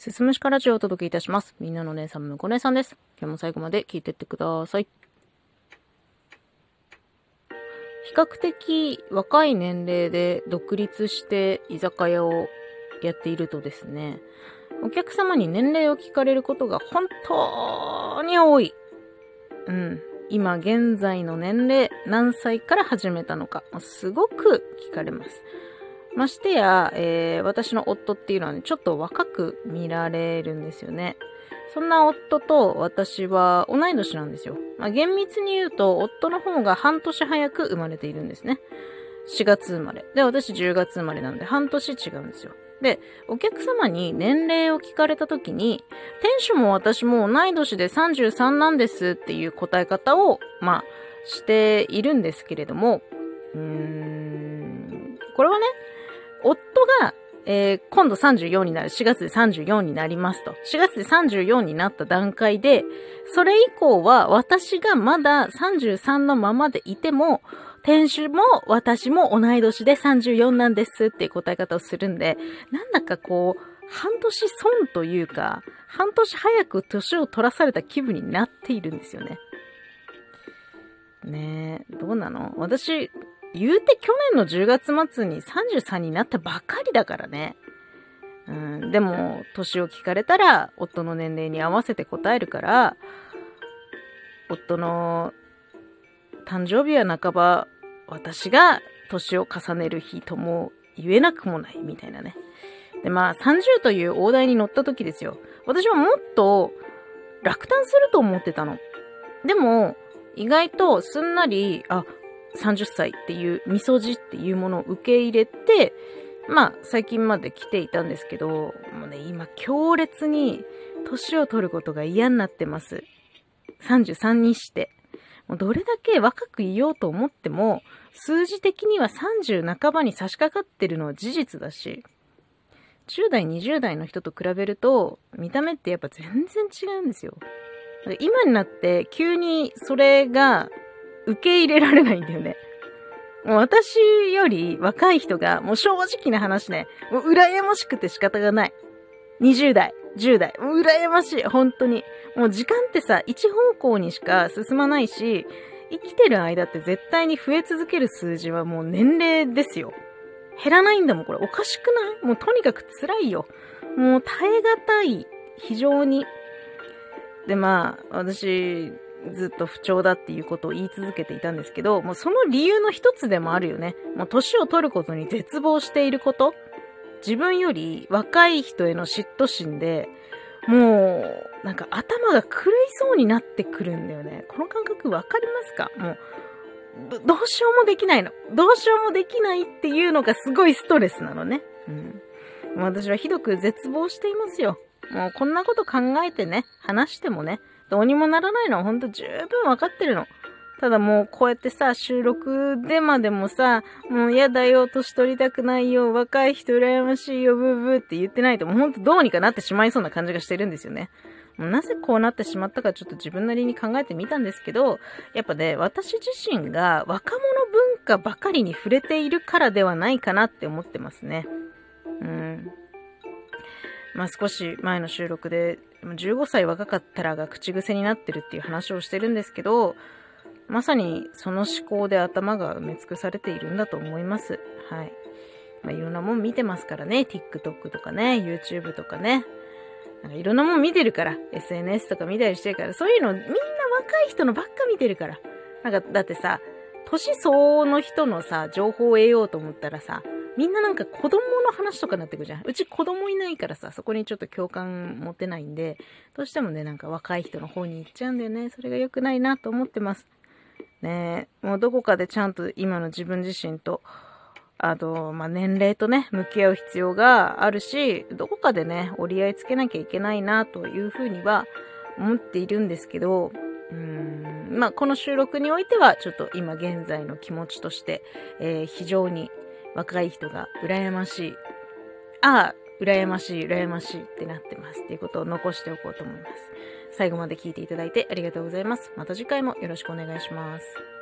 すすむしかラジオをお届けいたします。みんなの姉さん、むこ姉さんです。今日も最後まで聞いてってください。比較的若い年齢で独立して居酒屋をやっているとですね、お客様に年齢を聞かれることが本当に多い。うん。今現在の年齢何歳から始めたのか、すごく聞かれます。ましてや、えー私の夫っていうのはね、ちょっと若く見られるんですよね。そんな夫と私は同い年なんですよ。まあ、厳密に言うと、夫の方が半年早く生まれているんですね。4月生まれ。で、私10月生まれなんで半年違うんですよ。で、お客様に年齢を聞かれた時に、店主も私も同い年で33なんですっていう答え方を、まあ、しているんですけれども、うーん、これはね、が、えー今度34になる、4月で34になりますと。4月で34になった段階で、それ以降は私がまだ33のままでいても、店主も私も同い年で34なんですっていう答え方をするんで、なんだかこう、半年損というか、半年早く年を取らされた気分になっているんですよね。ねえ、どうなの？私、言うて去年の10月末に33になったばかりだからね。うん、でも、年を聞かれたら、夫の年齢に合わせて答えるから、夫の誕生日は半ば、私が年を重ねる日とも言えなくもないみたいなね。で、まあ、30という大台に乗った時ですよ。私はもっと落胆すると思ってたの。でも、意外とすんなり、あ、30歳っていう、みそじっていうものを受け入れて、まあ、最近まで来ていたんですけど、もうね、今、強烈に、年を取ることが嫌になってます。33にして。もうどれだけ若くいようと思っても、数字的には30半ばに差し掛かってるのは事実だし、10代、20代の人と比べると、見た目ってやっぱ全然違うんですよ。今になって急にそれが受け入れられないんだよね。もう私より若い人が、もう正直な話ね、もう羨ましくて仕方がない。20代、10代、もう羨ましい、本当に。もう時間ってさ、一方向にしか進まないし、生きてる間って絶対に増え続ける数字はもう年齢ですよ。減らないんだもん、これ。おかしくない？もうとにかく辛いよ。もう耐え難い。非常に。で、まあ、私、ずっと不調だっていうことを言い続けていたんですけど、もうその理由の一つでもあるよね。もう年を取ることに絶望していること。自分より若い人への嫉妬心で、もう、なんか頭が狂いそうになってくるんだよね。この感覚わかりますか？もう、どどうしようもできないの。どうしようもできないっていうのがすごいストレスなのね。うん。私はひどく絶望していますよ。もうこんなこと考えてね、話してもね、どうにもならないのはほんと十分わかってるの。ただもうこうやってさ、収録でまでもさ、もう嫌だよ、年取りたくないよ、若い人羨ましいよ、ブーブーって言ってないと、もうほんとどうにかなってしまいそうな感じがしてるんですよね。もうなぜこうなってしまったかちょっと自分なりに考えてみたんですけど、やっぱね、私自身が若者文化ばかりに触れているからではないかなって思ってますね。うん。まあ少し前の収録で、15歳若かったらが口癖になってるっていう話をしてるんですけど、まさにその思考で頭が埋め尽くされているんだと思います。はい。まあ、いろんなもん見てますからね。TikTok とかね、YouTube とかね。なんかいろんなもん見てるから。SNS とか見たりしてるから。そういうのみんな若い人のばっか見てるから。なんかだってさ、年相応の人のさ、情報を得ようと思ったらさ、みんななんか子供の話とかになってくじゃん。うち子供いないからさ、そこにちょっと共感持てないんで、どうしてもね、なんか若い人の方に行っちゃうんだよね。それが良くないなと思ってます。ねえ、もうどこかでちゃんと今の自分自身と、あと、まあ、年齢とね、向き合う必要があるし、どこかでね、折り合いつけなきゃいけないなというふうには思っているんですけど、うーん、まあ、この収録においては、ちょっと今現在の気持ちとして、えー非常に若い人が羨ましい。ああ、羨ましい、羨ましいってなってますっていうことを残しておこうと思います。最後まで聞いていただいてありがとうございます。また次回もよろしくお願いします。